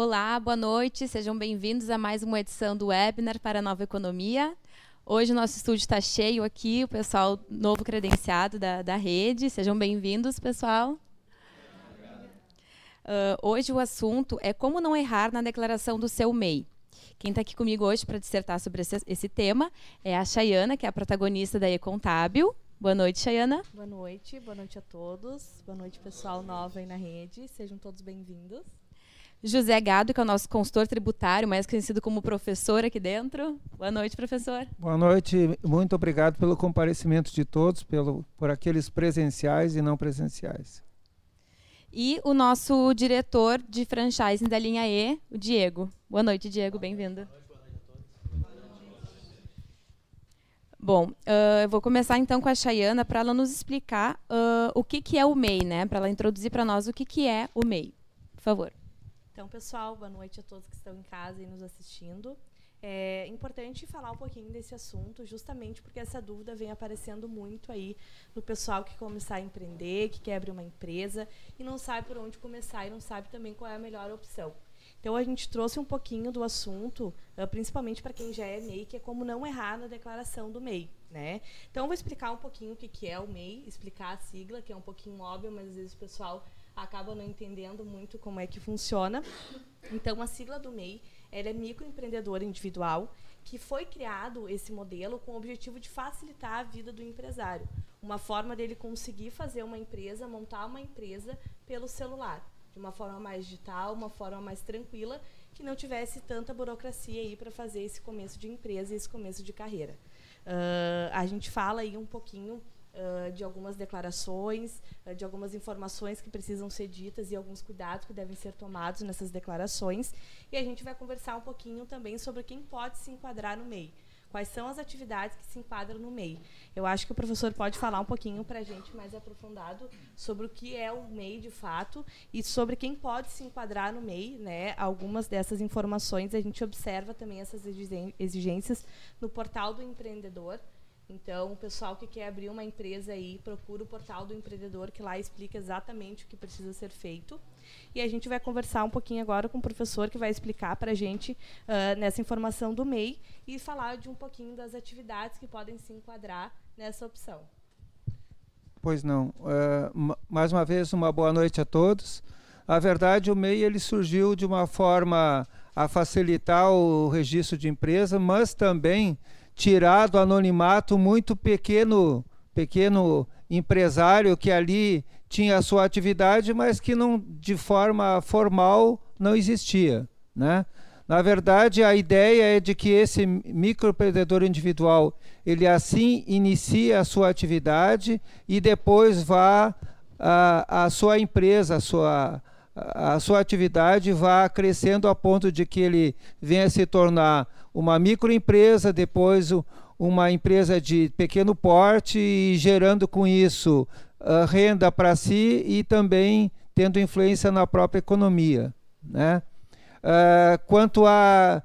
Olá, boa noite, sejam bem-vindos a mais uma edição do webinar para a Nova Economia. Hoje o nosso estúdio está cheio aqui, o pessoal novo credenciado da, da rede. Sejam bem-vindos, pessoal. Uh, hoje o assunto é como não errar na declaração do seu MEI. Quem está aqui comigo hoje para dissertar sobre esse, esse, tema é a Chayana, que é a protagonista da E-Contábil. Boa noite, Chayana. Boa noite, boa noite a todos. Boa noite, pessoal novo aí na rede. Sejam todos bem-vindos. José Gado, que é o nosso consultor tributário, mais conhecido como professor aqui dentro. Boa noite, professor. Boa noite, muito obrigado pelo comparecimento de todos, pelo, por aqueles presenciais e não presenciais. E o nosso diretor de franchising da linha E, o Diego. Boa noite, Diego, bem-vindo. Bom, uh, eu vou começar então com a Chayana para ela nos explicar uh, o que, que é o MEI, né? Para ela introduzir para nós o que, que é o MEI. Por favor. Então, pessoal, boa noite a todos que estão em casa e nos assistindo. É importante falar um pouquinho desse assunto, justamente porque essa dúvida vem aparecendo muito aí no pessoal que começar a empreender, que quer abrir uma empresa e não sabe por onde começar e não sabe também qual é a melhor opção. Então a gente trouxe um pouquinho do assunto, principalmente para quem já é MEI, que é como não errar na declaração do MEI. Né? Então eu vou explicar um pouquinho o que é o MEI, explicar a sigla, que é um pouquinho óbvio, mas às vezes o pessoal acaba não entendendo muito como é que funciona. Então, a sigla do MEI ela é microempreendedor individual, que foi criado esse modelo com o objetivo de facilitar a vida do empresário. Uma forma dele conseguir fazer uma empresa, montar uma empresa pelo celular, de uma forma mais digital, uma forma mais tranquila, que não tivesse tanta burocracia aí para fazer esse começo de empresa e esse começo de carreira. Uh, a gente fala aí um pouquinho de algumas declarações, uh, de algumas informações que precisam ser ditas e alguns cuidados que devem ser tomados nessas declarações. E a gente vai conversar um pouquinho também sobre quem pode se enquadrar no MEI. Quais são as atividades que se enquadram no MEI? Eu acho que o professor pode falar um pouquinho para a gente mais aprofundado sobre o que é o MEI de fato e sobre quem pode se enquadrar no MEI. Né? Algumas dessas informações a gente observa também essas exigências no portal do empreendedor, então, o pessoal que quer abrir uma empresa aí, procura o portal do empreendedor, que lá explica exatamente o que precisa ser feito. E a gente vai conversar um pouquinho agora com o professor que vai explicar para a gente uh, nessa informação do MEI e falar de um pouquinho das atividades que podem se enquadrar nessa opção. Pois não. Uh, mais uma vez, uma boa noite a todos. A verdade, o MEI ele surgiu de uma forma a facilitar o registro de empresa, mas também tirar do anonimato muito pequeno, pequeno empresário que ali tinha a sua atividade, mas que não de forma formal não existia, né? Na verdade, a ideia é de que esse microempreendedor individual, ele assim inicia a sua atividade e depois vá a, a sua empresa, a sua, a sua atividade vá crescendo a ponto de que ele venha se tornar uma microempresa, depois uma empresa de pequeno porte e gerando com isso uh, renda para si e também tendo influência na própria economia. Né? Uh, quanto a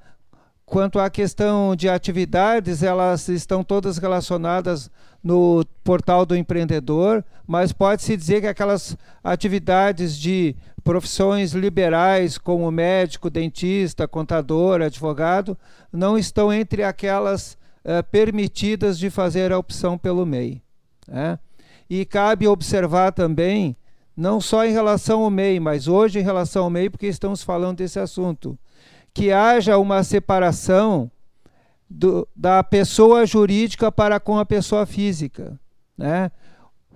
quanto à questão de atividades, elas estão todas relacionadas no portal do empreendedor, mas pode-se dizer que aquelas atividades de profissões liberais, como médico, dentista, contador, advogado, não estão entre aquelas uh, permitidas de fazer a opção pelo MEI. Né? E cabe observar também, não só em relação ao MEI, mas hoje em relação ao MEI, porque estamos falando desse assunto, que haja uma separação do, da pessoa jurídica para com a pessoa física. Né?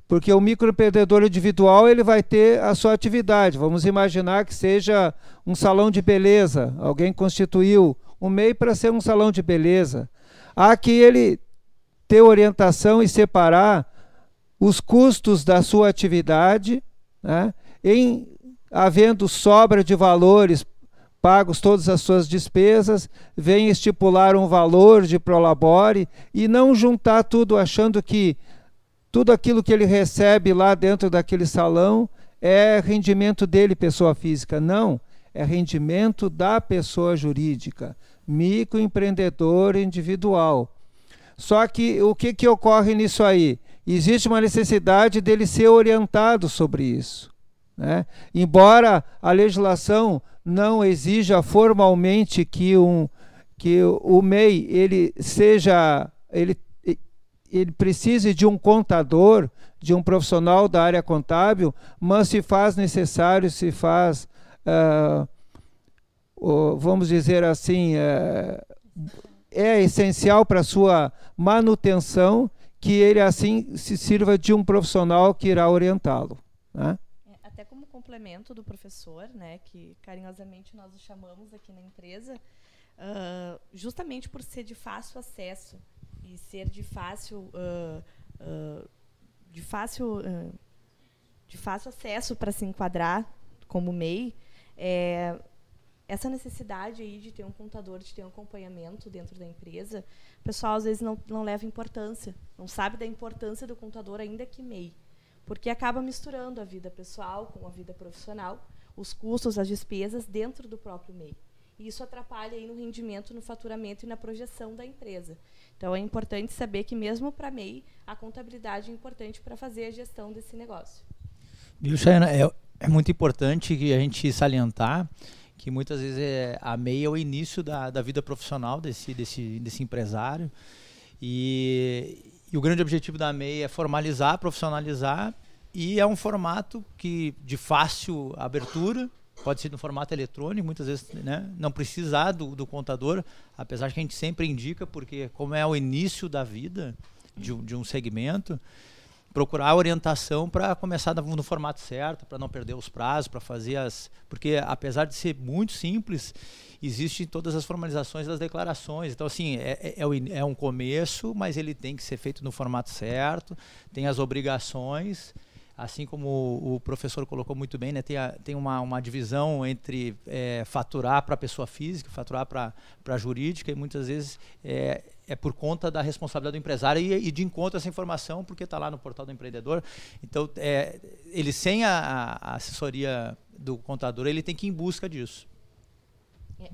Porque o microempreendedor individual ele vai ter a sua atividade. Vamos imaginar que seja um salão de beleza. Alguém constituiu um MEI para ser um salão de beleza. Há que ele ter orientação e separar os custos da sua atividade, né, em havendo sobra de valores pagos todas as suas despesas, vem estipular um valor de prolabore e não juntar tudo achando que tudo aquilo que ele recebe lá dentro daquele salão é rendimento dele, pessoa física. Não, é rendimento da pessoa jurídica, microempreendedor individual. Só que o que, que ocorre nisso aí? Existe uma necessidade dele ser orientado sobre isso. Né? Embora a legislação não exija formalmente que, um, que o MEI ele seja ele, ele precise de um contador, de um profissional da área contábil, mas se faz necessário, se faz, uh, uh, vamos dizer assim, uh, é essencial para sua manutenção que ele assim se sirva de um profissional que irá orientá-lo. Né? Até como complemento do professor, né, que carinhosamente nós o chamamos aqui na empresa, uh, justamente por ser de fácil acesso e ser de fácil, uh, uh, de fácil, de fácil acesso para se enquadrar como MEI, é, essa necessidade aí de ter um contador, de ter um acompanhamento dentro da empresa, o pessoal às vezes não, não leva importância, não sabe da importância do contador ainda que MEI, porque acaba misturando a vida pessoal com a vida profissional, os custos, as despesas dentro do próprio MEI. E isso atrapalha aí no rendimento, no faturamento e na projeção da empresa. Então é importante saber que mesmo para MEI, a contabilidade é importante para fazer a gestão desse negócio. Viu, Chayana? É, é muito importante que a gente salientar que muitas vezes é, a MEI é o início da, da vida profissional desse, desse, desse empresário. E, e o grande objetivo da MEI é formalizar, profissionalizar, e é um formato que de fácil abertura, pode ser no formato eletrônico, muitas vezes né, não precisar do, do contador, apesar que a gente sempre indica, porque como é o início da vida de, de um segmento, procurar orientação para começar no formato certo, para não perder os prazos, para fazer as. Porque apesar de ser muito simples, existem todas as formalizações das declarações. Então, assim, é, é, é, é um começo, mas ele tem que ser feito no formato certo, tem as obrigações assim como o professor colocou muito bem, né, tem, a, tem uma, uma divisão entre é, faturar para a pessoa física, faturar para a jurídica, e muitas vezes é, é por conta da responsabilidade do empresário e, e de encontro essa informação, porque está lá no portal do empreendedor. Então, é, ele sem a, a, assessoria do contador, ele tem que ir em busca disso. É,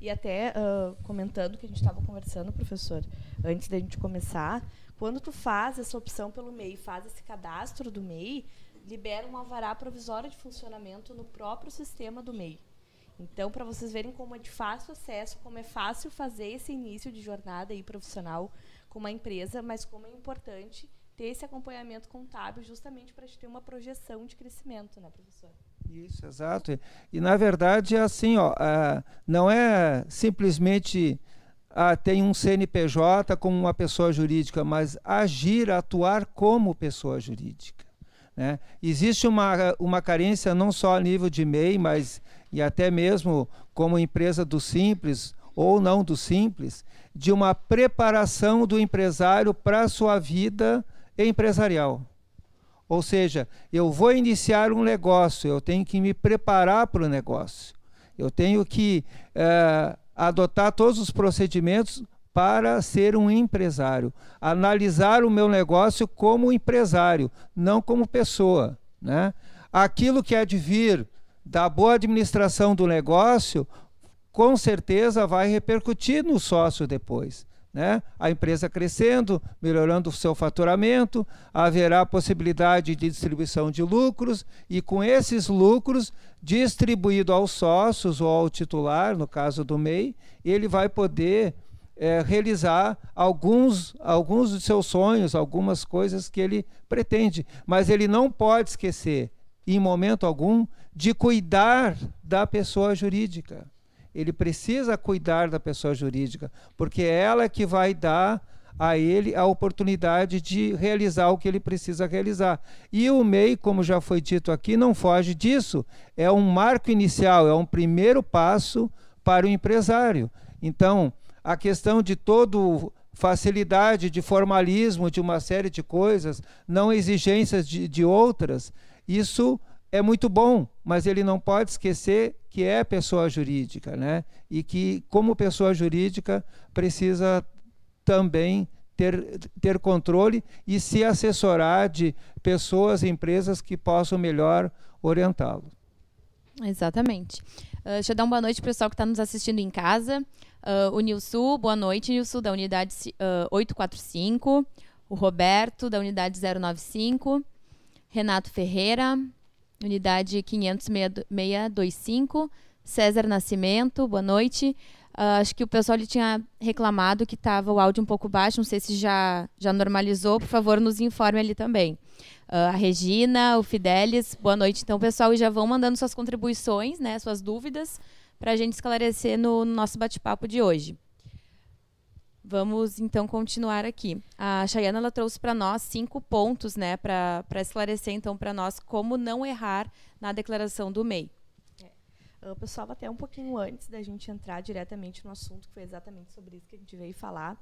e até uh, comentando que a gente estava conversando, professor, antes da gente começar, quando tu faz essa opção pelo MEI, faz esse cadastro do MEI, libera um alvará provisório de funcionamento no próprio sistema do MEI. Então, para vocês verem como é de fácil acesso, como é fácil fazer esse início de jornada aí profissional com uma empresa, mas como é importante ter esse acompanhamento contábil justamente para a gente ter uma projeção de crescimento, né, professor? Isso, exato. E, na verdade, é assim, ó, uh, não é simplesmente ah, tem um CNPJ como uma pessoa jurídica, mas agir, atuar como pessoa jurídica. Né? Existe uma, uma carência não só a nível de MEI, mas e até mesmo como empresa do Simples ou não do Simples, de uma preparação do empresário para a sua vida empresarial. Ou seja, eu vou iniciar um negócio, eu tenho que me preparar para o negócio. Eu tenho que eh, adotar todos os procedimentos para ser um empresário, analisar o meu negócio como empresário, não como pessoa, né? Aquilo que é de vir da boa administração do negócio, com certeza vai repercutir no sócio depois. Né? A empresa crescendo, melhorando o seu faturamento, haverá possibilidade de distribuição de lucros e com esses lucros distribuído aos sócios ou ao titular, no caso do MEI, ele vai poder é, realizar alguns, alguns dos seus sonhos, algumas coisas que ele pretende. Mas ele não pode esquecer, em momento algum, de cuidar da pessoa jurídica ele precisa cuidar da pessoa jurídica, porque é ela que vai dar a ele a oportunidade de realizar o que ele precisa realizar. E o MEI, como já foi dito aqui, não foge disso. É um marco inicial, é um primeiro passo para o empresário. Então, a questão de todo facilidade de formalismo de uma série de coisas, não exigências de, de outras, isso é muito bom, mas ele não pode esquecer que é pessoa jurídica, né? E que, como pessoa jurídica, precisa também ter, ter controle e se assessorar de pessoas e empresas que possam melhor orientá-lo. Exatamente. Uh, deixa eu dar uma boa noite para o pessoal que está nos assistindo em casa. Uh, o Nilson, boa noite, Nilson, da unidade uh, 845. O Roberto, da unidade 095. Renato Ferreira, unidade 50625, César Nascimento, boa noite. Uh, acho que o pessoal ele tinha reclamado que estava o áudio um pouco baixo, não sei se já, já normalizou, por favor, nos informe ali também. Uh, a Regina, o Fidelis, boa noite. Então, pessoal, e já vão mandando suas contribuições, né, suas dúvidas, para a gente esclarecer no nosso bate-papo de hoje. Vamos então continuar aqui. A Chayana ela trouxe para nós cinco pontos, né, para esclarecer então para nós como não errar na declaração do MEI. É. Uh, pessoal, até um pouquinho antes da gente entrar diretamente no assunto, que foi exatamente sobre isso que a gente veio falar,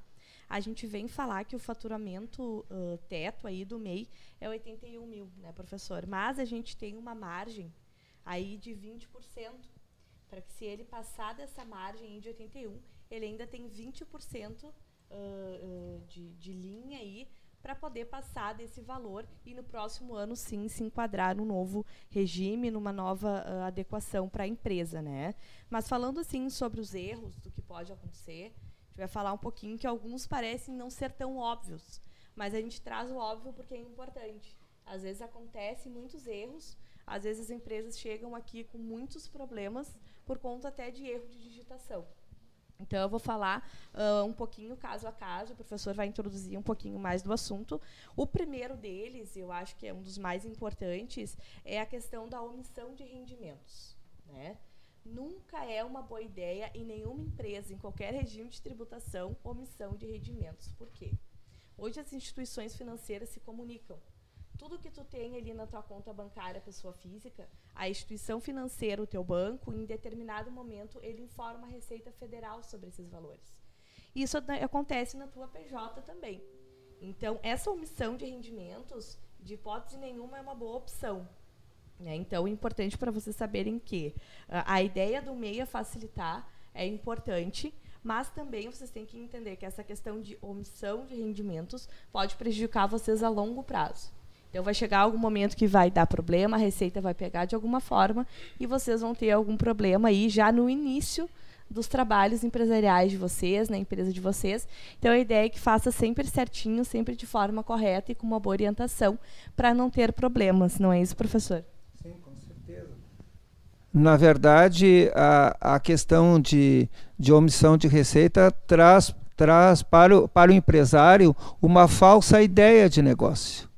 a gente vem falar que o faturamento uh, teto aí do MEI é 81 mil, né, professor? Mas a gente tem uma margem aí de 20%, para que se ele passar dessa margem de 81, ele ainda tem 20% uh, uh, de, de linha aí para poder passar desse valor e no próximo ano sim se enquadrar num novo regime, numa nova uh, adequação para a empresa, né? Mas falando assim sobre os erros do que pode acontecer, a gente vai falar um pouquinho que alguns parecem não ser tão óbvios, mas a gente traz o óbvio porque é importante. Às vezes acontecem muitos erros, às vezes as empresas chegam aqui com muitos problemas por conta até de erro de digitação. Então, eu vou falar uh, um pouquinho caso a caso, o professor vai introduzir um pouquinho mais do assunto. O primeiro deles, eu acho que é um dos mais importantes, é a questão da omissão de rendimentos. Né? Nunca é uma boa ideia em nenhuma empresa, em qualquer regime de tributação, omissão de rendimentos. Por quê? Hoje as instituições financeiras se comunicam tudo que tu tem ali na tua conta bancária, pessoa física, a instituição financeira, o teu banco, em determinado momento, ele informa a Receita Federal sobre esses valores. Isso acontece na tua PJ também. Então, essa omissão de rendimentos, de hipótese nenhuma, é uma boa opção. Né? Então, é importante para vocês saberem que a ideia do MEI é facilitar, é importante, mas também vocês têm que entender que essa questão de omissão de rendimentos pode prejudicar vocês a longo prazo. Então vai chegar algum momento que vai dar problema, a receita vai pegar de alguma forma e vocês vão ter algum problema aí já no início dos trabalhos empresariais de vocês, na empresa de vocês. Então a ideia é que faça sempre certinho, sempre de forma correta e com uma boa orientação para não ter problemas, não é isso, professor? Sim, com certeza. Na verdade, a, a questão de, de omissão de receita traz, traz para, o, para o empresário uma falsa ideia de negócio.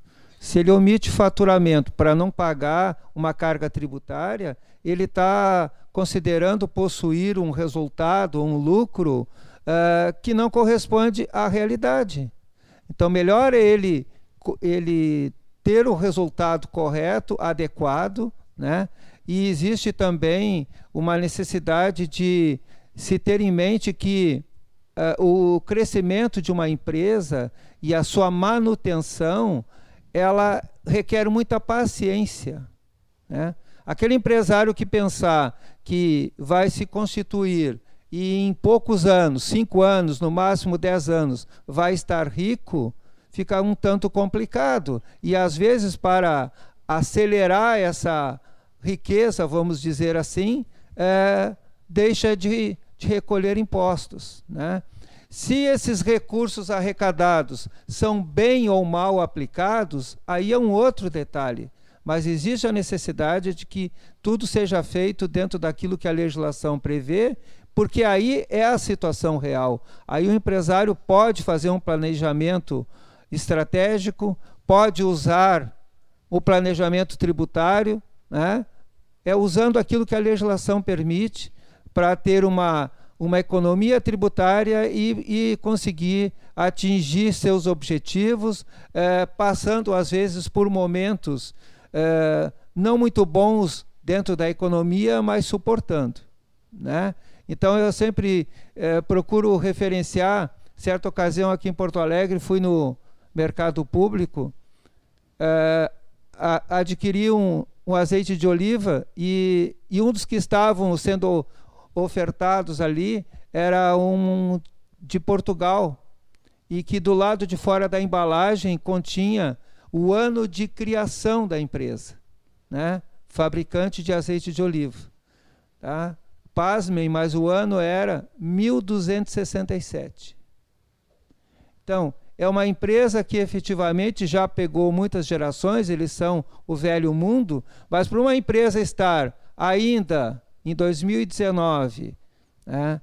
Se ele omite faturamento para não pagar uma carga tributária, ele está considerando possuir um resultado, um lucro uh, que não corresponde à realidade. Então, melhor é ele, ele ter o resultado correto, adequado, né? E existe também uma necessidade de se ter em mente que uh, o crescimento de uma empresa e a sua manutenção ela requer muita paciência. Né? Aquele empresário que pensar que vai se constituir e em poucos anos, cinco anos, no máximo dez anos, vai estar rico, fica um tanto complicado. E às vezes, para acelerar essa riqueza, vamos dizer assim, é, deixa de, de recolher impostos. Né? Se esses recursos arrecadados são bem ou mal aplicados, aí é um outro detalhe. Mas existe a necessidade de que tudo seja feito dentro daquilo que a legislação prevê, porque aí é a situação real. Aí o empresário pode fazer um planejamento estratégico, pode usar o planejamento tributário, né? é usando aquilo que a legislação permite para ter uma uma economia tributária e, e conseguir atingir seus objetivos, eh, passando às vezes por momentos eh, não muito bons dentro da economia, mas suportando. Né? Então eu sempre eh, procuro referenciar, certa ocasião aqui em Porto Alegre, fui no mercado público, a, adquiri um, um azeite de oliva e, e um dos que estavam sendo ofertados ali era um de Portugal e que do lado de fora da embalagem continha o ano de criação da empresa, né? fabricante de azeite de oliva. Tá? Pasmem, mas o ano era 1267. Então, é uma empresa que efetivamente já pegou muitas gerações, eles são o velho mundo, mas para uma empresa estar ainda em 2019, né,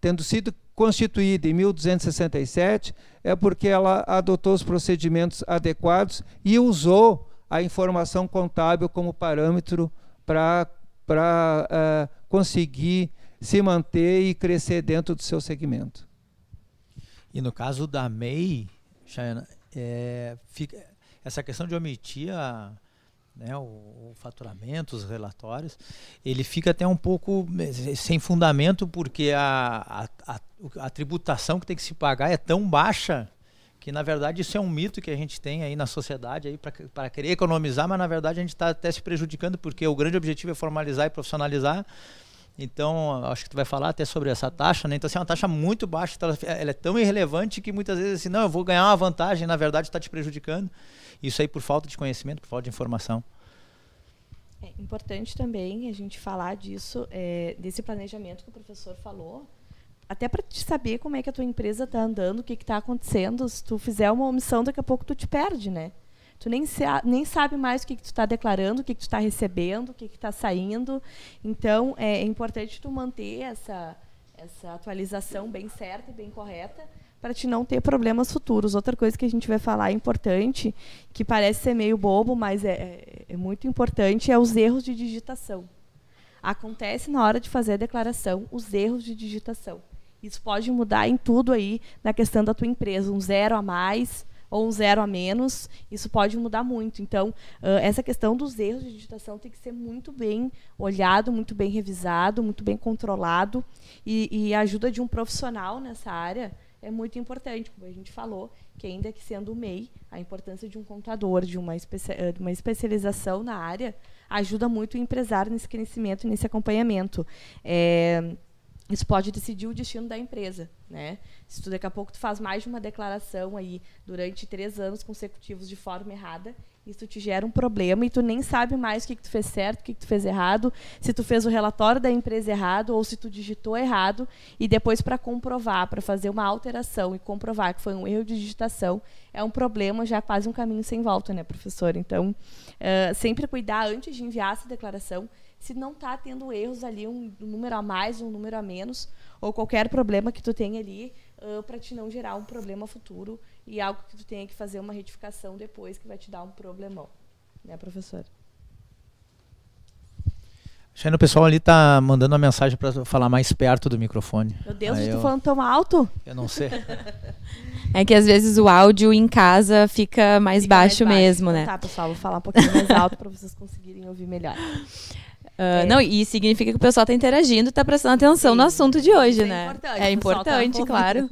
tendo sido constituída em 1267, é porque ela adotou os procedimentos adequados e usou a informação contábil como parâmetro para uh, eh, conseguir se manter e crescer dentro do seu segmento. E no caso da MEI, Chayana, é, fica, essa questão de omitir a, né, o, o, faturamento, os relatórios, ele fica até um pouco eh, sem fundamento, porque a, a, a, a tributação que tem que se pagar é tão baixa que na verdade isso é um mito que a gente tem aí na sociedade aí para querer economizar, mas na verdade a gente está até se prejudicando porque o grande objetivo é formalizar e profissionalizar. Então, acho que tu vai falar até sobre essa taxa, né? Então, assim, é uma taxa muito baixa, então ela é tão irrelevante que muitas vezes assim, não, eu vou ganhar uma vantagem, na verdade está te prejudicando. Isso aí por falta de conhecimento, por falta de informação. É importante também a gente falar disso, é, desse planejamento que o professor falou, até para te saber como é que a tua empresa está andando, o que está acontecendo. Se tu fizer uma omissão, daqui a pouco tu te perde, né? Tu nem, se, nem sabe mais o que, que tu está declarando, o que, que tu está recebendo, o que está saindo. Então, é, é, importante tu manter essa, essa atualização bem certa e bem correta para te não ter problemas futuros. Outra coisa que a gente vai falar importante, que parece ser meio bobo, mas é, é, é muito importante, é os erros de digitação. Acontece na hora de fazer a declaração os erros de digitação. Isso pode mudar em tudo aí na questão da tua empresa, um zero a mais ou um zero a menos, isso pode mudar muito. Então, uh, essa questão dos erros de digitação tem que ser muito bem olhado, muito bem revisado, muito bem controlado, e, e a ajuda de um profissional nessa área é muito importante, como a gente falou, que ainda que sendo o MEI, a importância de um contador, de uma, de uma especialização na área, ajuda muito o empresário nesse crescimento, nesse acompanhamento. É, isso pode decidir o destino da empresa, né? Se tu daqui a pouco tu faz mais de uma declaração aí durante três anos consecutivos de forma errada, isso te gera um problema e tu nem sabe mais o que, que tu fez certo, o que, que tu fez errado, se tu fez o relatório da empresa errado ou se tu digitou errado e depois para comprovar, para fazer uma alteração e comprovar que foi um erro de digitação, é um problema já quase um caminho sem volta, né, professor? Então, uh, sempre cuidar antes de enviar essa declaração se não está tendo erros ali, um número a mais, um número a menos, ou qualquer problema que tu tenha ali, uh, para te não gerar um problema futuro e algo que tu tenha que fazer uma retificação depois que vai te dar um problemão. Né, professor? Achando o pessoal ali tá mandando uma mensagem para falar mais perto do microfone. Meu Deus, eu tô falando tão alto? Eu não sei. é que às vezes o áudio em casa fica mais fica baixo, mais baixo mesmo, então, né? Tá, pessoal, vou falar um pouquinho mais alto para vocês conseguirem ouvir melhor. Uh, é. Não, e significa que o pessoal está interagindo e está prestando atenção Sim, no assunto de hoje, é né? Importante, é importante, tá claro.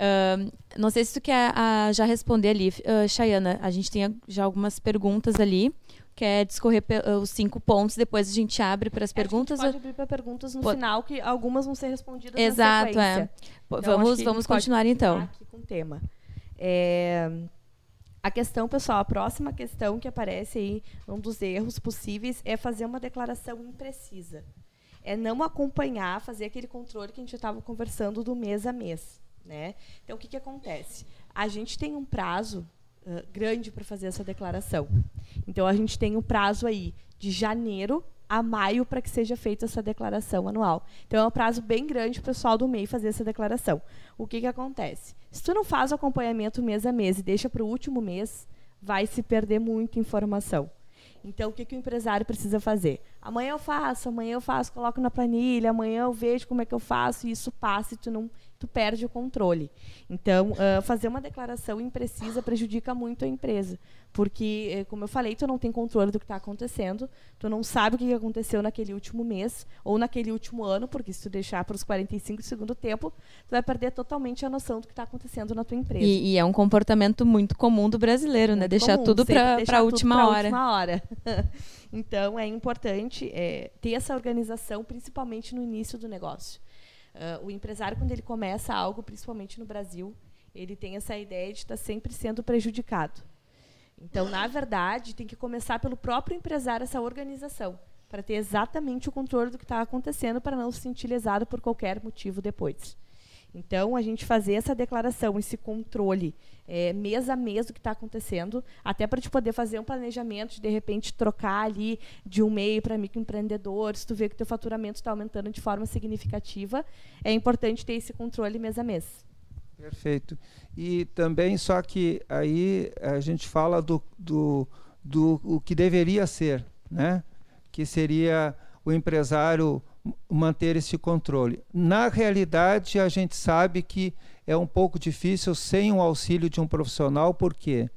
Uh, não sei se tu quer uh, já responder ali, uh, Chayana. A gente tem já algumas perguntas ali. Quer discorrer os cinco pontos, depois a gente abre para as perguntas. A gente pode abrir para perguntas no final, que algumas vão ser respondidas Exato, na é. Então, vamos vamos continuar então. Aqui com o tema. É... A questão, pessoal, a próxima questão que aparece aí, um dos erros possíveis, é fazer uma declaração imprecisa. É não acompanhar, fazer aquele controle que a gente estava conversando do mês a mês. Né? Então, o que, que acontece? A gente tem um prazo uh, grande para fazer essa declaração. Então, a gente tem um prazo aí de janeiro a maio para que seja feita essa declaração anual. Então, é um prazo bem grande para o pessoal do MEI fazer essa declaração. O que, que acontece? Se tu não faz o acompanhamento mês a mês e deixa para o último mês, vai se perder muita informação. Então, o que, que o empresário precisa fazer? Amanhã eu faço, amanhã eu faço, coloco na planilha, amanhã eu vejo como é que eu faço, e isso passa e tu não tu perde o controle. Então, uh, fazer uma declaração imprecisa prejudica muito a empresa, porque, eh, como eu falei, tu não tem controle do que está acontecendo, tu não sabe o que aconteceu naquele último mês ou naquele último ano, porque se tu deixar para os 45 do segundo tempo, tu vai perder totalmente a noção do que está acontecendo na tua empresa. E, e, é um comportamento muito comum do brasileiro, né? muito né? Deixar comum, tudo para a última hora. Última hora. então, é importante é, ter essa organização, principalmente no início do negócio. Uh, o empresário, quando ele começa algo, principalmente no Brasil, ele tem essa ideia de estar sempre sendo prejudicado. Então, na verdade, tem que começar pelo próprio empresário essa organização, para ter exatamente o controle do que está acontecendo, para não se sentir lesado por qualquer motivo depois. Então, a gente fazer essa declaração, esse controle é, mês a mês do que está acontecendo, até para te poder fazer um planejamento de, de repente, trocar ali de um MEI para microempreendedor, se tu vê que o teu faturamento está aumentando de forma significativa, é importante ter esse controle mês a mês. Perfeito. E também, só que aí a gente fala do, do, do o que deveria ser, né? que seria o empresário manter esse controle. Na realidade, a gente sabe que é um pouco difícil sem o auxílio de um profissional, por quê?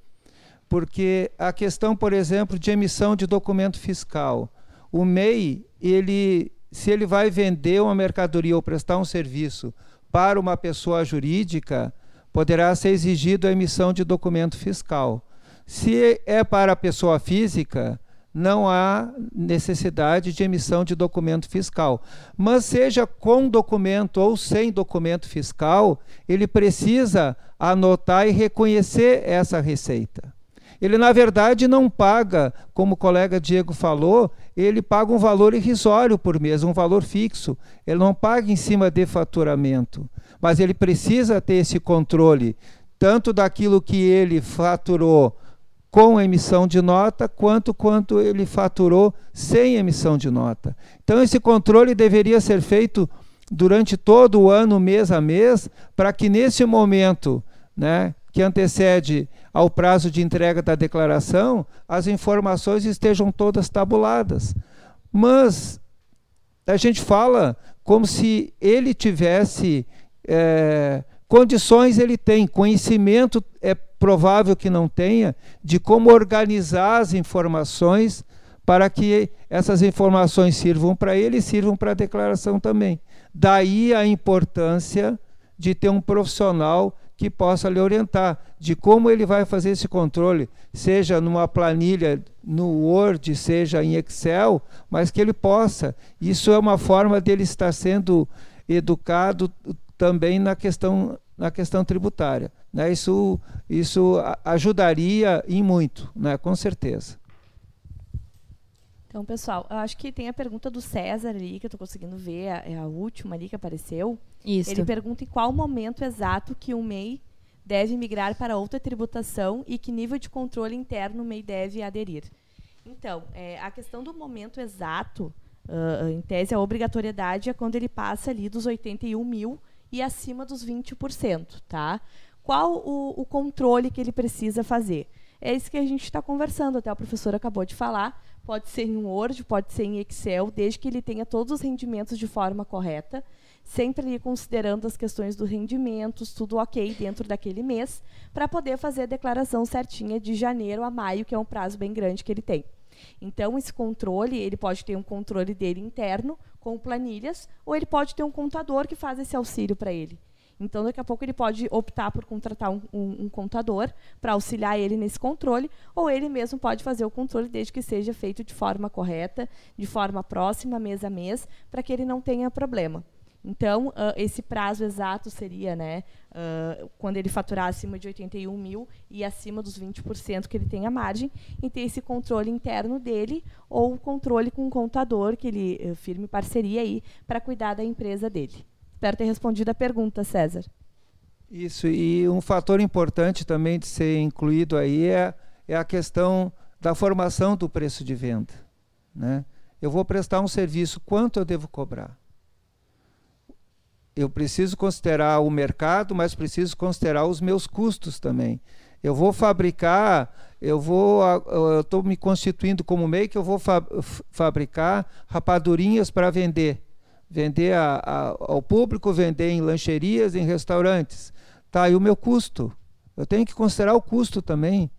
Porque a questão, por exemplo, de emissão de documento fiscal. O MEI, ele, se ele vai vender uma mercadoria ou prestar um serviço para uma pessoa jurídica, poderá ser exigido a emissão de documento fiscal. Se é para a pessoa física, não há necessidade de emissão de documento fiscal. Mas seja com documento ou sem documento fiscal, ele precisa anotar e reconhecer essa receita. Ele, na verdade, não paga, como o colega Diego falou, ele paga um valor irrisório por mês, um valor fixo. Ele não paga em cima de faturamento. Mas ele precisa ter esse controle, tanto daquilo que ele faturou com emissão de nota, quanto quanto ele faturou sem emissão de nota. Então esse controle deveria ser feito durante todo o ano, mês a mês, para que nesse momento, né, que antecede ao prazo de entrega da declaração, as informações estejam todas tabuladas. Mas a gente fala como se ele tivesse é, condições, ele tem, conhecimento é provável que não tenha, de como organizar as informações para que essas informações sirvam para ele e sirvam para a declaração também. Daí a importância de ter um profissional que possa lhe orientar de como ele vai fazer esse controle, seja numa planilha no Word, seja em Excel, mas que ele possa. Isso é uma forma dele estar sendo educado também na questão, na questão tributária. Né? Isso, isso ajudaria em muito, né? com certeza. Então, pessoal, eu acho que tem a pergunta do César ali, que eu estou conseguindo ver, é a última ali que apareceu. Isso. Ele pergunta em qual momento exato que o MEI deve migrar para outra tributação e que nível de controle interno o MEI deve aderir. Então, é, a questão do momento exato, uh, em tese, a obrigatoriedade é quando ele passa ali dos 81 mil e acima dos 20%, tá? Qual o, o controle que ele precisa fazer? É isso que a gente está conversando, até o professor acabou de falar. Pode ser em Word, pode ser em Excel, desde que ele tenha todos os rendimentos de forma correta, sempre considerando as questões dos rendimentos, tudo ok dentro daquele mês, para poder fazer a declaração certinha de janeiro a maio, que é um prazo bem grande que ele tem. Então, esse controle, ele pode ter um controle dele interno, com planilhas, ou ele pode ter um contador que faz esse auxílio para ele. Então, daqui a pouco, ele pode optar por contratar um, um, um contador para auxiliar ele nesse controle, ou ele mesmo pode fazer o controle desde que seja feito de forma correta, de forma próxima, mês a mês, para que ele não tenha problema. Então, uh, esse prazo exato seria né, uh, quando ele faturar acima de 81 mil e acima dos 20% que ele tem a margem, e ter esse controle interno dele ou controle com o contador, que ele uh, firme parceria aí para cuidar da empresa dele. Espero ter respondido a pergunta, César. Isso, e um fator importante também de ser incluído aí é, é a questão da formação do preço de venda. Né? Eu vou prestar um serviço, quanto eu devo cobrar? eu preciso considerar o mercado, mas preciso considerar os meus custos também. Eu vou fabricar, eu vou, eu estou me constituindo como MEI que eu vou fa fabricar rapadurinhas para vender, vender a, a, ao público, vender em lancherias, em restaurantes. Tá, e o meu custo? Eu tenho que considerar o custo também,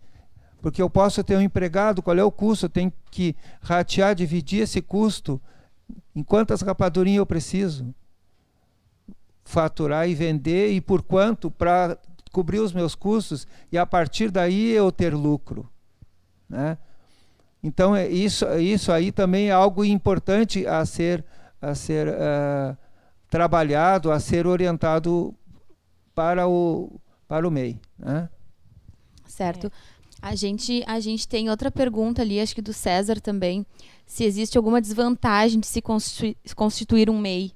porque eu posso ter um empregado, qual é o custo? Eu tenho que ratear, dividir esse custo em quantas rapadurinhas eu preciso faturar e vender e por quanto para cobrir os meus custos e a partir daí eu ter lucro, né? Então é isso isso aí também é algo importante a ser a ser uh, trabalhado, a ser orientado para o para o MEI, né? Certo. A gente a gente tem outra pergunta ali, acho que do César também, se existe alguma desvantagem de se constituir, constituir um MEI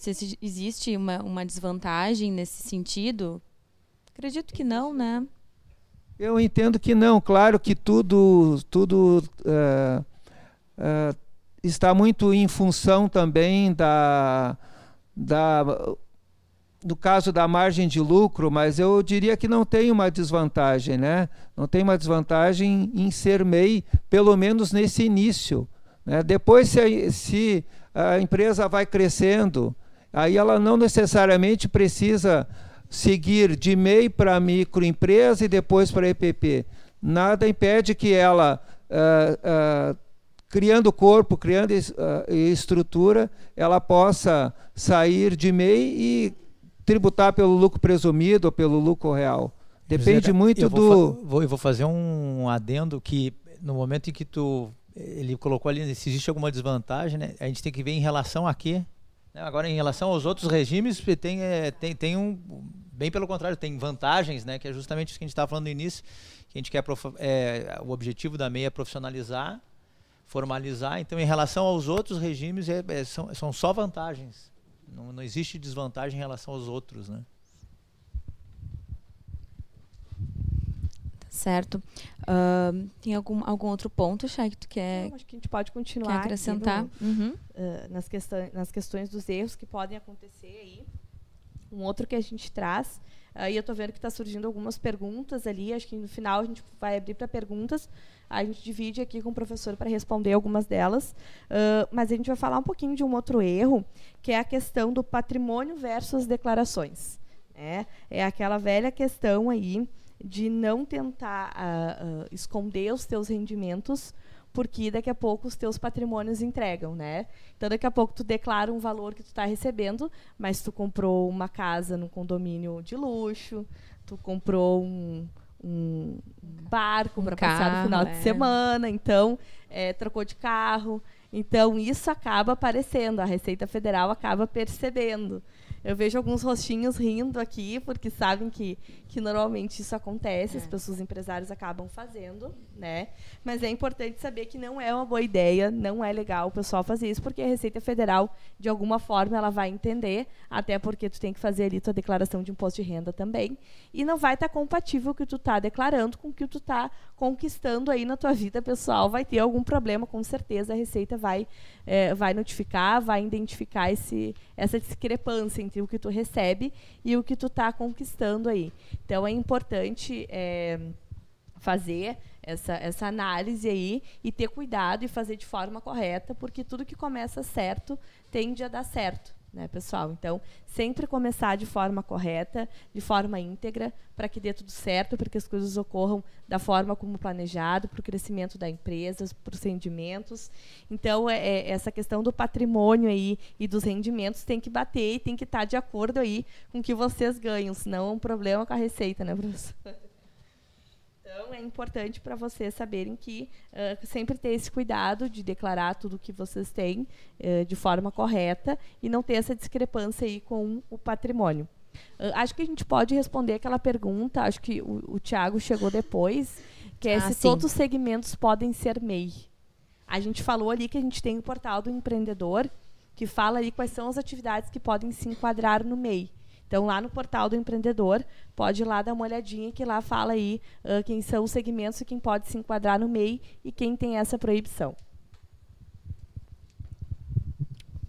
se existe uma, uma desvantagem nesse sentido. Acredito que não, né? Eu entendo que não. Claro que tudo, tudo uh, uh, está muito em função também da, da no caso da margem de lucro, mas eu diria que não tem uma desvantagem, né? Não tem uma desvantagem em ser MEI, pelo menos nesse início. Né? Depois, se a, se a empresa vai crescendo, aí ela não necessariamente precisa seguir de MEI para microempresa e depois para EPP. Nada impede que ela, uh, uh, criando corpo, criando uh, estrutura, ela possa sair de MEI e tributar pelo lucro presumido ou pelo lucro real. Depende José, muito eu do. Vou, eu vou fazer um adendo que no momento em que tu ele colocou ali se existe alguma desvantagem, né? A gente tem que ver em relação a quê? Né? Agora em relação aos outros regimes tem é, tem, tem um bem pelo contrário tem vantagens, né? Que é justamente isso que a gente estava falando no início, que a gente quer é, o objetivo da MEI é profissionalizar, formalizar. Então em relação aos outros regimes é, é, são, são só vantagens. Não, não existe desvantagem em relação aos outros, né? Tá certo. Uh, tem algum, algum outro ponto, Chay, que tu quer Não, acho que a gente pode continuar quer acrescentar no, uhum. uh, nas, questões, nas questões dos erros que podem acontecer aí. Um outro que a gente traz Aí eu estou vendo que está surgindo algumas perguntas ali. Acho que no final a gente vai abrir para perguntas. A gente divide aqui com o professor para responder algumas delas. Uh, mas a gente vai falar um pouquinho de um outro erro, que é a questão do patrimônio versus declarações. Né? É aquela velha questão aí de não tentar uh, uh, esconder os teus rendimentos porque daqui a pouco os teus patrimônios entregam, né? Então daqui a pouco tu declara um valor que tu está recebendo, mas tu comprou uma casa num condomínio de luxo, tu comprou um, um barco um para passar no final é. de semana, então é, trocou de carro, então isso acaba aparecendo, a Receita Federal acaba percebendo. Eu vejo alguns rostinhos rindo aqui, porque sabem que, que normalmente isso acontece, é. as pessoas empresários acabam fazendo, né? Mas é importante saber que não é uma boa ideia, não é legal o pessoal fazer isso, porque a Receita Federal, de alguma forma, ela vai entender, até porque tu tem que fazer ali tua declaração de imposto de renda também, e não vai estar tá compatível o que tu está declarando com o que tu está conquistando aí na tua vida pessoal. Vai ter algum problema, com certeza a Receita vai, é, vai notificar, vai identificar esse, essa discrepância entre o que tu recebe e o que tu está conquistando aí. Então é importante é, fazer essa, essa análise aí e ter cuidado e fazer de forma correta, porque tudo que começa certo tende a dar certo né, pessoal? Então, sempre começar de forma correta, de forma íntegra, para que dê tudo certo, para que as coisas ocorram da forma como planejado, para o crescimento da empresa, para os rendimentos. Então, é, é, essa questão do patrimônio aí e dos rendimentos tem que bater e tem que estar tá de acordo aí com o que vocês ganham, senão é um problema com a receita, né, professor? Então, é importante para vocês saberem que uh, sempre ter esse cuidado de declarar tudo o que vocês têm uh, de forma correta e não ter essa discrepância aí com o patrimônio. Uh, acho que a gente pode responder aquela pergunta, acho que o, o Tiago chegou depois, que é ah, se sim. todos os segmentos podem ser MEI. A gente falou ali que a gente tem o portal do empreendedor, que fala ali quais são as atividades que podem se enquadrar no MEI. Então, lá no portal do empreendedor, pode ir lá dar uma olhadinha que lá fala aí uh, quem são os segmentos e quem pode se enquadrar no MEI e quem tem essa proibição.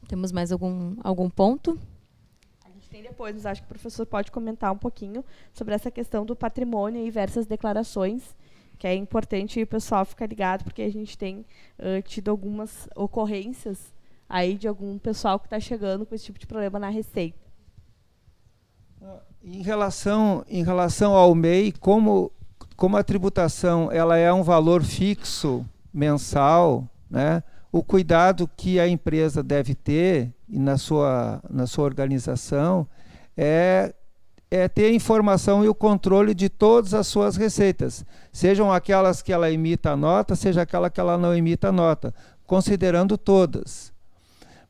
Temos mais algum, algum ponto? A gente tem depois, mas acho que o professor pode comentar um pouquinho sobre essa questão do patrimônio e diversas declarações, que é importante o pessoal ficar ligado, porque a gente tem uh, tido algumas ocorrências aí de algum pessoal que está chegando com esse tipo de problema na receita. Em relação, em relação ao MEI, como, como a tributação ela é um valor fixo mensal, né, o cuidado que a empresa deve ter na sua, na sua organização é, é ter a informação e o controle de todas as suas receitas, sejam aquelas que ela emita a nota, seja aquela que ela não emita a nota, considerando todas.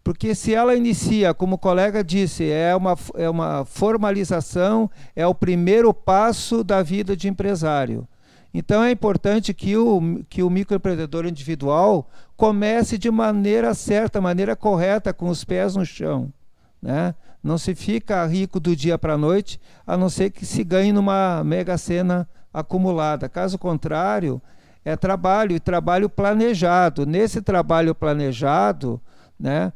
Porque se ela inicia, como o colega disse, é uma, é uma formalização, é o primeiro passo da vida de empresário. Então é importante que o, que o microempreendedor individual comece de maneira certa, maneira correta, com os pés no chão. Né? Não se fica rico do dia para a noite, a não ser que se ganhe numa mega sena acumulada. Caso contrário, é trabalho e trabalho planejado. Nesse trabalho planejado, né,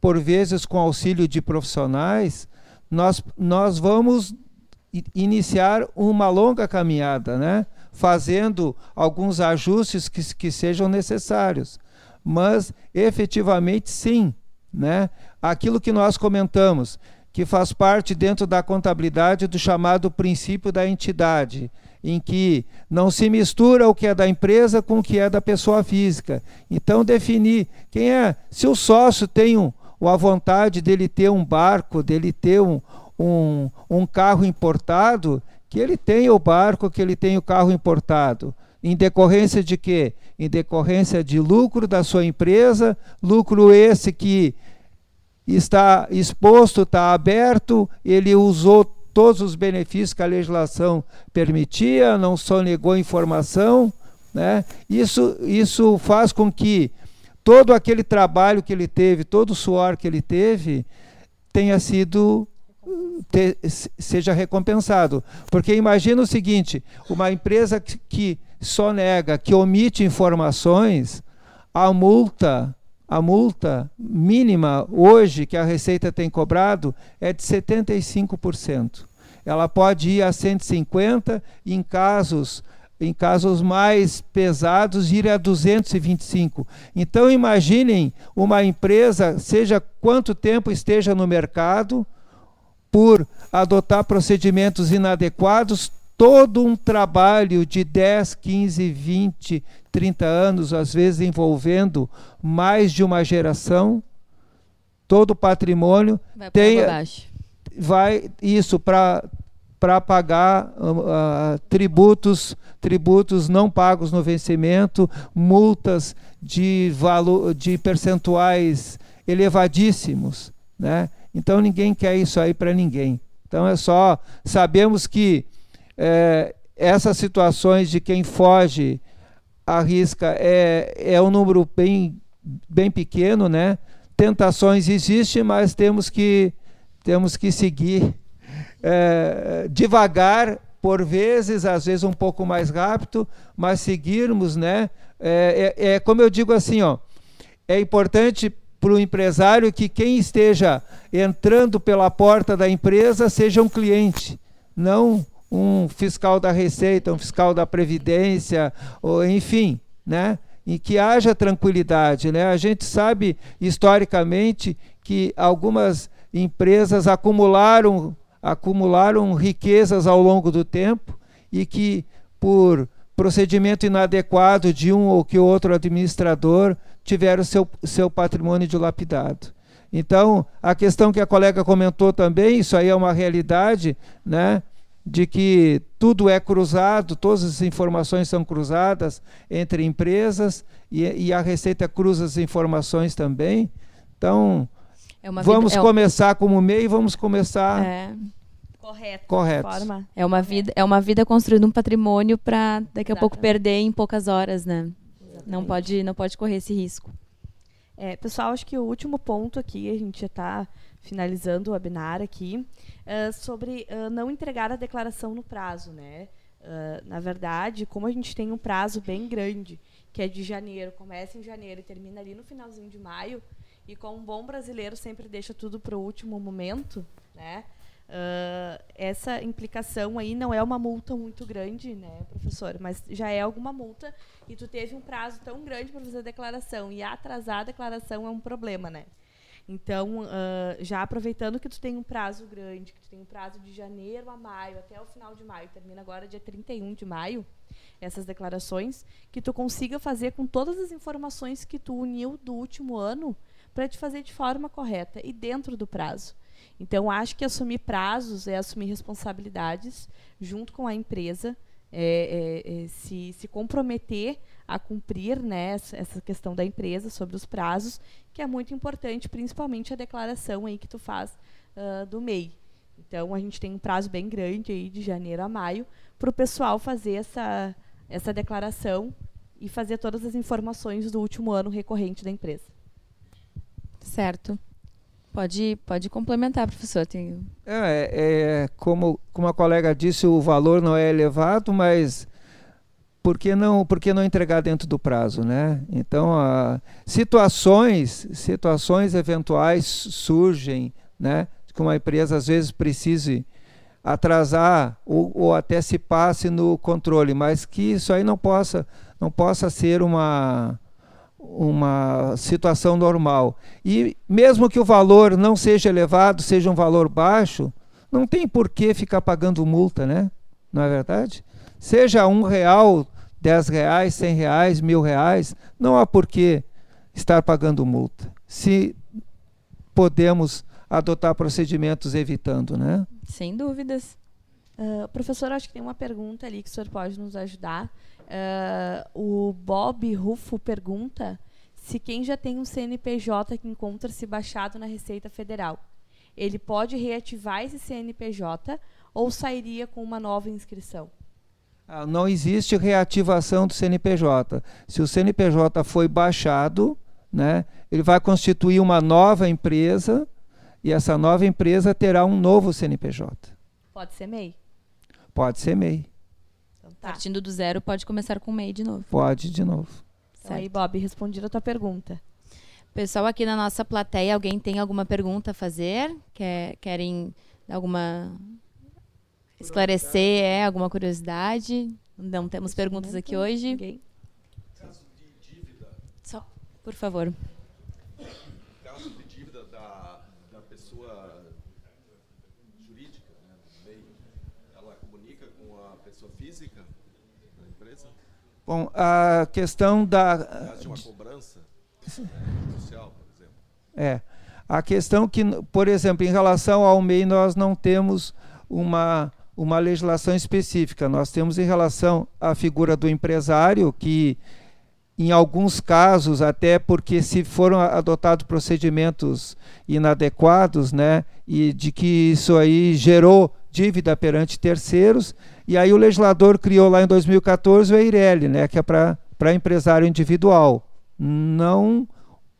por vezes com auxílio de profissionais, nós, nós vamos iniciar uma longa caminhada, né? fazendo alguns ajustes que, que sejam necessários. Mas, efetivamente, sim. Né? Aquilo que nós comentamos, que faz parte dentro da contabilidade do chamado princípio da entidade, em que não se mistura o que é da empresa com o que é da pessoa física. Então, definir quem é. Se o sócio tem um, a vontade dele ter um barco, dele ter um, um, um carro importado, que ele tenha o barco, que ele tenha o carro importado. Em decorrência de quê? Em decorrência de lucro da sua empresa, lucro esse que está exposto, está aberto, ele usou todos os benefícios que a legislação permitia, não sonegou informação. Né? Isso, isso faz com que todo aquele trabalho que ele teve, todo o suor que ele teve, tenha sido te, seja recompensado. Porque imagina o seguinte: uma empresa que, que só nega, que omite informações, a multa, a multa mínima hoje que a Receita tem cobrado é de 75%. Ela pode ir a 150 em casos em casos mais pesados, ir a 225. Então, imaginem uma empresa, seja quanto tempo esteja no mercado, por adotar procedimentos inadequados, todo um trabalho de 10, 15, 20, 30 anos, às vezes envolvendo mais de uma geração, todo o patrimônio vai tem vai isso para para pagar uh, tributos tributos não pagos no vencimento, multas de valor de percentuais elevadíssimos, né? Então ninguém quer isso aí para ninguém. Então é só sabemos que é, essas situações de quem foge arrisca é, é um número bem, bem pequeno, né? Tentações existem, mas temos que temos que seguir é, devagar, por vezes, às vezes um pouco mais rápido, mas seguirmos, né? É, é, é como eu digo assim, ó, é importante para o empresário que quem esteja entrando pela porta da empresa seja um cliente, não um fiscal da Receita, um fiscal da Previdência, ou enfim, né? E que haja tranquilidade, né? A gente sabe historicamente que algumas empresas acumularam acumularam riquezas ao longo do tempo e que por procedimento inadequado de um ou que outro administrador tiveram seu, seu patrimônio dilapidado. Então, a questão que a colega comentou também, isso aí é uma realidade, né? de que tudo é cruzado, todas as informações são cruzadas entre empresas e, e a Receita cruza as informações também. Então, é vamos vida, é começar um... como meio e vamos começar é. Correto. correto. É uma vida, é uma vida construindo um patrimônio para daqui a Exatamente. pouco perder em poucas horas, né? Não pode, não pode correr esse risco. É, pessoal, acho que o último ponto aqui, a gente já está finalizando o webinar aqui, uh, sobre uh, não entregar a declaração no prazo. Né? Uh, na verdade, como a gente tem um prazo bem grande, que é de janeiro, começa em janeiro e termina ali no finalzinho de maio, e como um bom brasileiro sempre deixa tudo para o último momento, né? Uh, essa implicação aí não é uma multa muito grande, né, professor? Mas já é alguma multa e tu teve um prazo tão grande para fazer a declaração e atrasar a declaração é um problema, né? Então, uh, já aproveitando que tu tem um prazo grande, que tu tem um prazo de janeiro a maio, até o final de maio, termina agora dia 31 de maio, essas declarações, que tu consiga fazer com todas as informações que tu uniu do último ano para te fazer de forma correta e dentro do prazo. Então, acho que assumir prazos é assumir responsabilidades junto com a empresa, é, é, é, se, se comprometer a cumprir né, essa questão da empresa sobre os prazos, que é muito importante, principalmente a declaração aí que tu faz uh, do MEI. Então, a gente tem um prazo bem grande aí, de janeiro a maio, para o pessoal fazer essa, essa declaração e fazer todas as informações do último ano recorrente da empresa. Certo. Pode, pode complementar, professor. Tem... É, é, como, como a colega disse, o valor não é elevado, mas por que não, por que não entregar dentro do prazo, né? Então, a, situações, situações eventuais surgem, né? Que uma empresa às vezes precise atrasar ou, ou até se passe no controle, mas que isso aí não possa, não possa ser uma uma situação normal. E mesmo que o valor não seja elevado, seja um valor baixo, não tem por que ficar pagando multa, né? Não é verdade? Seja um real, dez reais, cem reais, mil reais, não há por que estar pagando multa. Se podemos adotar procedimentos evitando, né? Sem dúvidas. Uh, professor, acho que tem uma pergunta ali que o senhor pode nos ajudar. Uh, o Bob Rufo pergunta se quem já tem um CNPJ que encontra-se baixado na Receita Federal, ele pode reativar esse CNPJ ou sairia com uma nova inscrição? Ah, não existe reativação do CNPJ. Se o CNPJ foi baixado, né, ele vai constituir uma nova empresa e essa nova empresa terá um novo CNPJ. Pode ser MEI? Pode ser MEI. Tá. Partindo do zero, pode começar com MEI de novo. Pode de novo. Certo. Aí, Bob, respondi a tua pergunta. Pessoal aqui na nossa plateia, alguém tem alguma pergunta a fazer? Quer, querem alguma esclarecer, é, alguma curiosidade? Não temos perguntas aqui hoje. Ninguém. Caso de dívida. Só, por favor. Caso de dívida da, da pessoa jurídica, né, ela comunica com a pessoa física da empresa? Bom, a questão da. De uma cobrança social, por exemplo. É. A questão que, por exemplo, em relação ao MEI, nós não temos uma, uma legislação específica. Nós temos em relação à figura do empresário, que em alguns casos, até porque se foram adotados procedimentos inadequados, né, e de que isso aí gerou dívida perante terceiros, e aí o legislador criou lá em 2014 o EIRELI, né, que é para empresário individual, não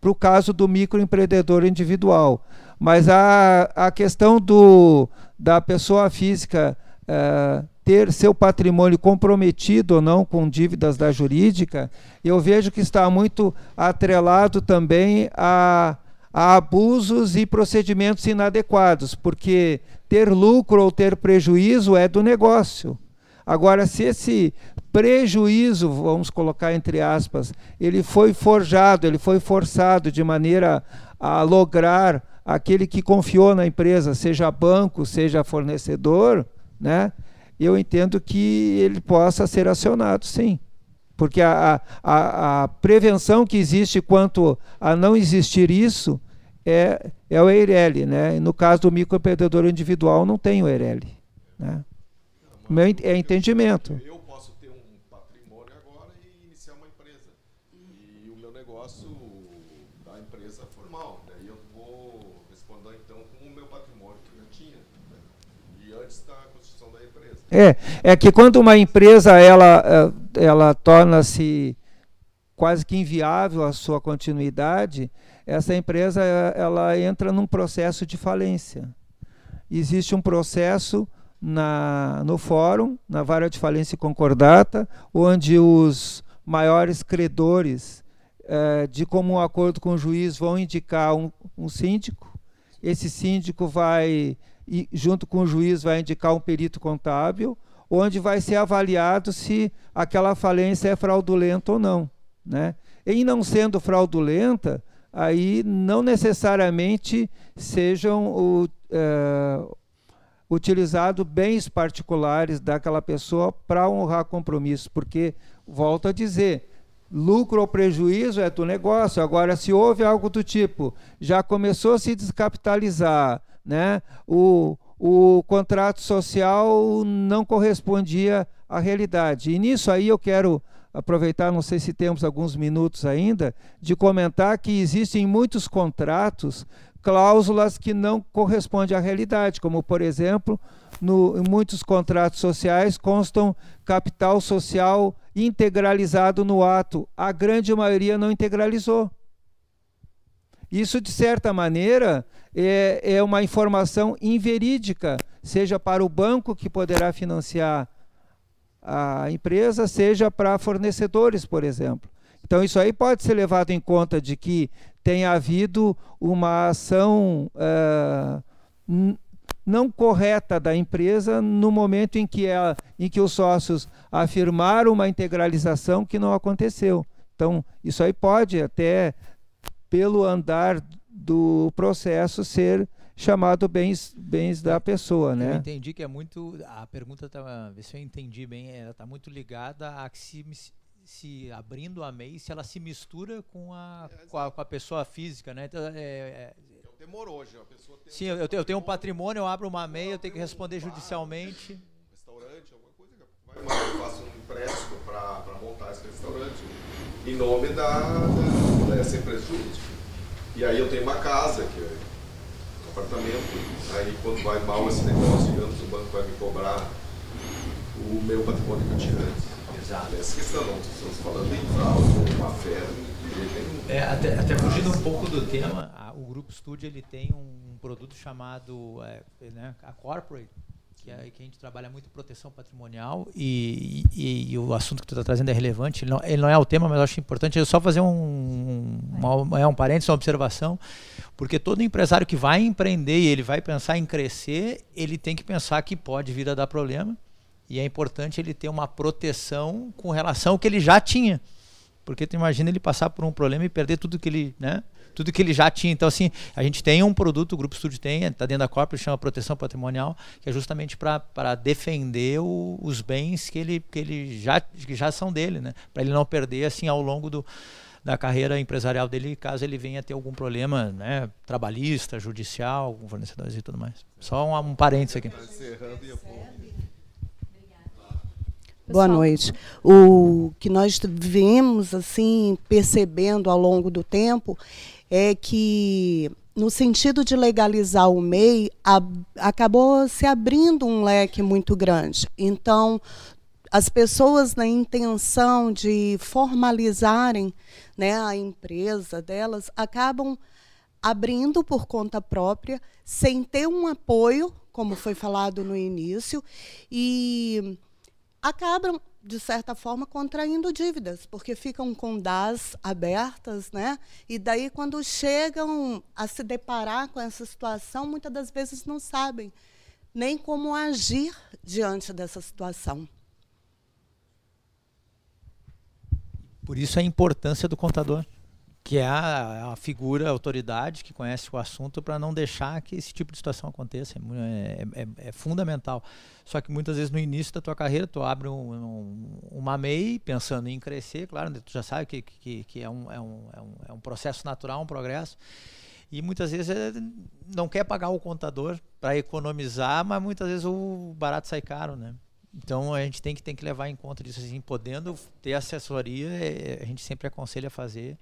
para o caso do microempreendedor individual. Mas a, a questão do, da pessoa física uh, ter seu patrimônio comprometido ou não com dívidas da jurídica, eu vejo que está muito atrelado também a, a abusos e procedimentos inadequados, porque ter lucro ou ter prejuízo é do negócio. Agora, se esse prejuízo, vamos colocar entre aspas, ele foi forjado, ele foi forçado de maneira a lograr aquele que confiou na empresa, seja banco, seja fornecedor, né? Eu entendo que ele possa ser acionado, sim. Porque a, a, a prevenção que existe quanto a não existir isso é, é o EIRELI. Né? No caso do microempreendedor individual, não tem o EIRELI. Né? Meu é entendimento. Eu posso ter um patrimônio agora e iniciar uma empresa. E o meu negócio da empresa formal. Daí eu vou responder então com o meu patrimônio que eu tinha. Né? E antes da constituição da empresa. É, é que quando uma empresa ela, eh, ela torna-se quase que inviável a sua continuidade, essa empresa ela entra num processo de falência. Existe um processo na, no fórum, na vara de falência concordata, onde os maiores credores, eh, de comum acordo com o juiz, vão indicar um, um síndico. Esse síndico vai, e, junto com o juiz, vai indicar um perito contábil, onde vai ser avaliado se aquela falência é fraudulenta ou não. Né? Em não sendo fraudulenta, aí não necessariamente sejam o, uh, utilizado bens particulares daquela pessoa para honrar compromissos, porque volto a dizer, lucro ou prejuízo é do negócio. Agora, se houve algo do tipo, já começou a se descapitalizar, né? O, o contrato social não correspondia à realidade. E nisso aí eu quero aproveitar, não sei se temos alguns minutos ainda, de comentar que existem muitos contratos cláusulas que não correspondem à realidade, como, por exemplo, no, em muitos contratos sociais constam capital social integralizado no ato. A grande maioria não integralizou. Isso, de certa maneira, é, é uma informação inverídica, seja para o banco que poderá financiar a empresa, seja para fornecedores, por exemplo. Então, isso aí pode ser levado em conta de que tenha havido uma ação uh, não correta da empresa no momento em que, ela, em que os sócios afirmaram uma integralização que não aconteceu. Então, isso aí pode até, pelo andar do processo, ser chamado bens, bens da pessoa, né? Eu entendi que é muito. A pergunta tá, ver se eu entendi bem, ela está muito ligada a que se, se abrindo a MEI, se ela se mistura com a, é, com a, com a pessoa física, né? Então, é, é, é um temor hoje, a pessoa tem Sim, um eu, eu, tenho um patrimônio, eu abro uma MEI, eu tenho que responder judicialmente. Um restaurante, alguma coisa, vai, eu faço um empréstimo para montar esse restaurante em nome da, da, dessa empresa jurídica. E aí eu tenho uma casa que é apartamento, aí quando vai mal esse negócio, digamos, o banco vai me cobrar o meu patrimônio que eu tinha antes. Exato. Essa questão não, estamos falando em fraude, uma fé. É, até, até fugindo um pouco do tema, o Grupo Studio ele tem um, um produto chamado é, né, a Corporate, que, é, que a gente trabalha muito proteção patrimonial e, e, e o assunto que tu está trazendo é relevante. Ele não, ele não, é o tema, mas eu acho importante. Eu só fazer um, uma, é um parênteses, uma observação, porque todo empresário que vai empreender e ele vai pensar em crescer, ele tem que pensar que pode vir a dar problema e é importante ele ter uma proteção com relação ao que ele já tinha. Porque tu imagina ele passar por um problema e perder tudo que ele, né? Tudo que ele já tinha. Então, assim, a gente tem um produto, o Grupo Estúdio tem, está dentro da Corporate, chama Proteção Patrimonial, que é justamente para defender o, os bens que ele, que ele já, que já são dele, né? Para ele não perder, assim, ao longo do, da carreira empresarial dele, caso ele venha ter algum problema, né? Trabalhista, judicial, com fornecedores e tudo mais. Só um, um parênteses aqui. Boa noite. O que nós vemos assim percebendo ao longo do tempo é que no sentido de legalizar o MEI, a, acabou se abrindo um leque muito grande. Então, as pessoas na intenção de formalizarem né, a empresa delas acabam abrindo por conta própria, sem ter um apoio, como foi falado no início, e acabam, de certa forma, contraindo dívidas, porque ficam com DAS abertas, né? E daí, quando chegam a se deparar com essa situação, muitas das vezes não sabem nem como agir diante dessa situação. Por isso a importância do contador que é a, a, figura, a autoridade que conhece o assunto para não deixar que esse tipo de situação aconteça. É, é, é, é, fundamental. Só que muitas vezes no início da tua carreira, tu abre um, um, uma MEI pensando em crescer, claro, né, tu já sabe que, que, que é, um, é, um, é, um, é um processo natural, um progresso. E muitas vezes é, não quer pagar o contador para economizar, mas muitas vezes o barato sai caro, né? Então a gente tem que, tem que levar em conta disso, assim, podendo ter assessoria, é, a gente sempre aconselha a fazer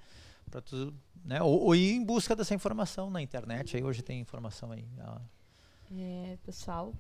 para tudo, né? Ou, ou, ir em busca dessa informação na internet. Aí hoje tem informação aí. É, pessoal,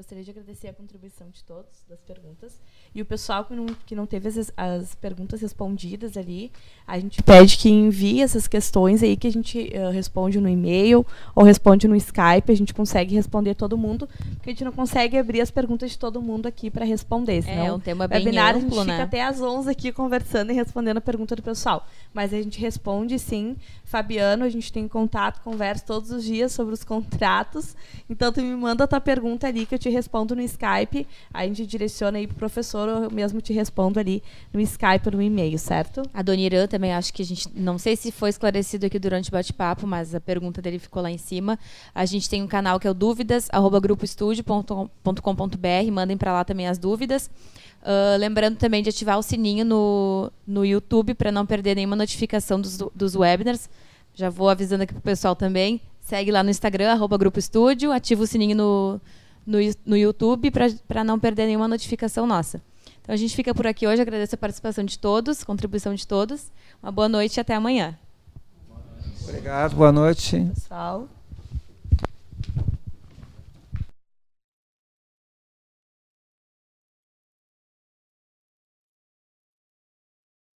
gostaria de agradecer a contribuição de todos das perguntas e o pessoal que não, que não teve as, as perguntas respondidas ali, a gente pede que envie essas questões aí que a gente uh, responde no e-mail ou responde no Skype. A gente consegue responder todo mundo, porque a gente não consegue abrir as perguntas de todo mundo aqui para responder. Senão, é um tema bem webinar, amplo, a gente né? fica até às 11 aqui conversando e respondendo a pergunta do pessoal. Mas a gente responde sim. Fabiano, a gente tem contato, conversa todos os dias sobre os contratos. Então, tu me manda a tua pergunta ali que eu te respondo no Skype. A gente direciona aí pro professor ou eu mesmo te respondo ali no Skype ou no e-mail, certo? A Dona Irã também acho que a gente. Não sei se foi esclarecido aqui durante o bate-papo, mas a pergunta dele ficou lá em cima. A gente tem um canal que é o dúvidas, arroba. Mandem para lá também as dúvidas. Uh, lembrando também de ativar o sininho no, no YouTube para não perder nenhuma notificação dos, dos webinars. Já vou avisando aqui para o pessoal também. Segue lá no Instagram, arroba Grupo Estúdio, ativa o sininho no, no, no YouTube para não perder nenhuma notificação nossa. Então a gente fica por aqui hoje. Agradeço a participação de todos, contribuição de todos. Uma boa noite e até amanhã. Obrigado, boa noite. Pessoal.